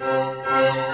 Música